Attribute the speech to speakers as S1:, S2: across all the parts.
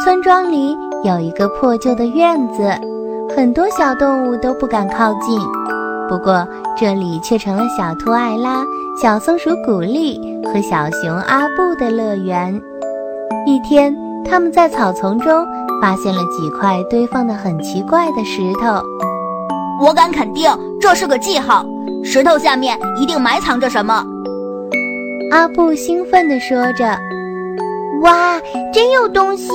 S1: 村庄里有一个破旧的院子，很多小动物都不敢靠近。不过这里却成了小兔艾拉、小松鼠古丽和小熊阿布的乐园。一天，他们在草丛中发现了几块堆放的很奇怪的石头。
S2: 我敢肯定，这是个记号，石头下面一定埋藏着什么。
S1: 阿布兴奋地说着：“
S3: 哇，真有东西！”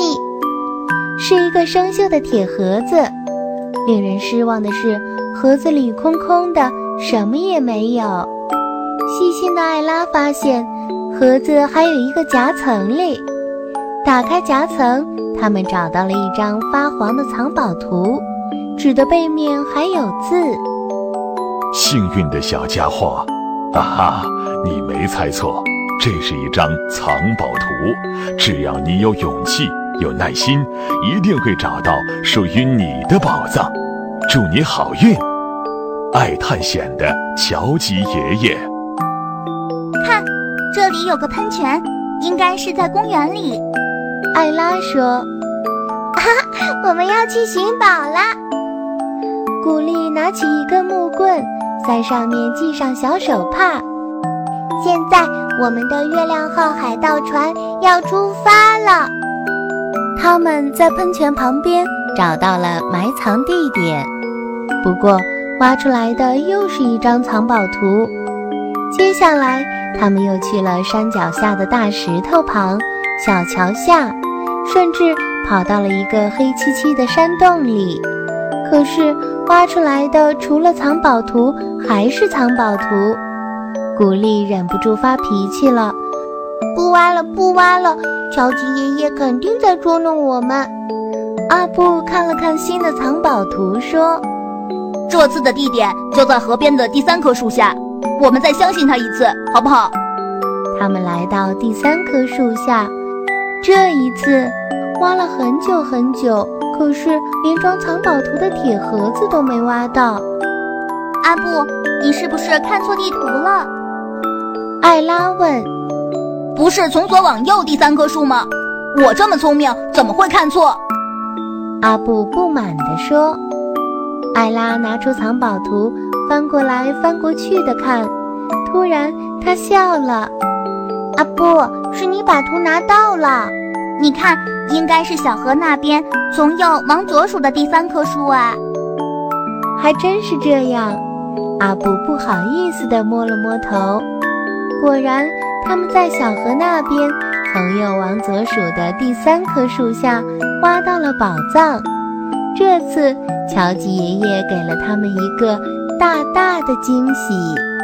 S1: 是一个生锈的铁盒子。令人失望的是，盒子里空空的，什么也没有。细心的艾拉发现，盒子还有一个夹层里。打开夹层，他们找到了一张发黄的藏宝图，纸的背面还有字：“
S4: 幸运的小家伙，哈哈，你没猜错，这是一张藏宝图。只要你有勇气。”有耐心，一定会找到属于你的宝藏。祝你好运，爱探险的乔吉爷爷。
S3: 看，这里有个喷泉，应该是在公园里。
S1: 艾拉说：“
S3: 哈，我们要去寻宝啦！”
S1: 古丽拿起一根木棍，在上面系上小手帕。
S3: 现在，我们的月亮号海盗船要出发了。
S1: 他们在喷泉旁边找到了埋藏地点，不过挖出来的又是一张藏宝图。接下来，他们又去了山脚下的大石头旁、小桥下，甚至跑到了一个黑漆漆的山洞里。可是，挖出来的除了藏宝图，还是藏宝图。古丽忍不住发脾气了。
S3: 不挖了，不挖了！乔吉爷爷肯定在捉弄我们。
S1: 阿布看了看新的藏宝图，说：“
S2: 这次的地点就在河边的第三棵树下，我们再相信他一次，好不好？”
S1: 他们来到第三棵树下，这一次挖了很久很久，可是连装藏宝图的铁盒子都没挖到。
S3: 阿布，你是不是看错地图了？
S1: 艾拉问。
S2: 不是从左往右第三棵树吗？我这么聪明，怎么会看错？
S1: 阿布不满地说。艾拉拿出藏宝图，翻过来翻过去的看。突然，她笑了。
S3: 阿布，是你把图拿到了。你看，应该是小河那边从右往左数的第三棵树啊。
S1: 还真是这样。阿布不好意思地摸了摸头。果然。他们在小河那边，朋友往左数的第三棵树下挖到了宝藏。这次，乔吉爷爷给了他们一个大大的惊喜。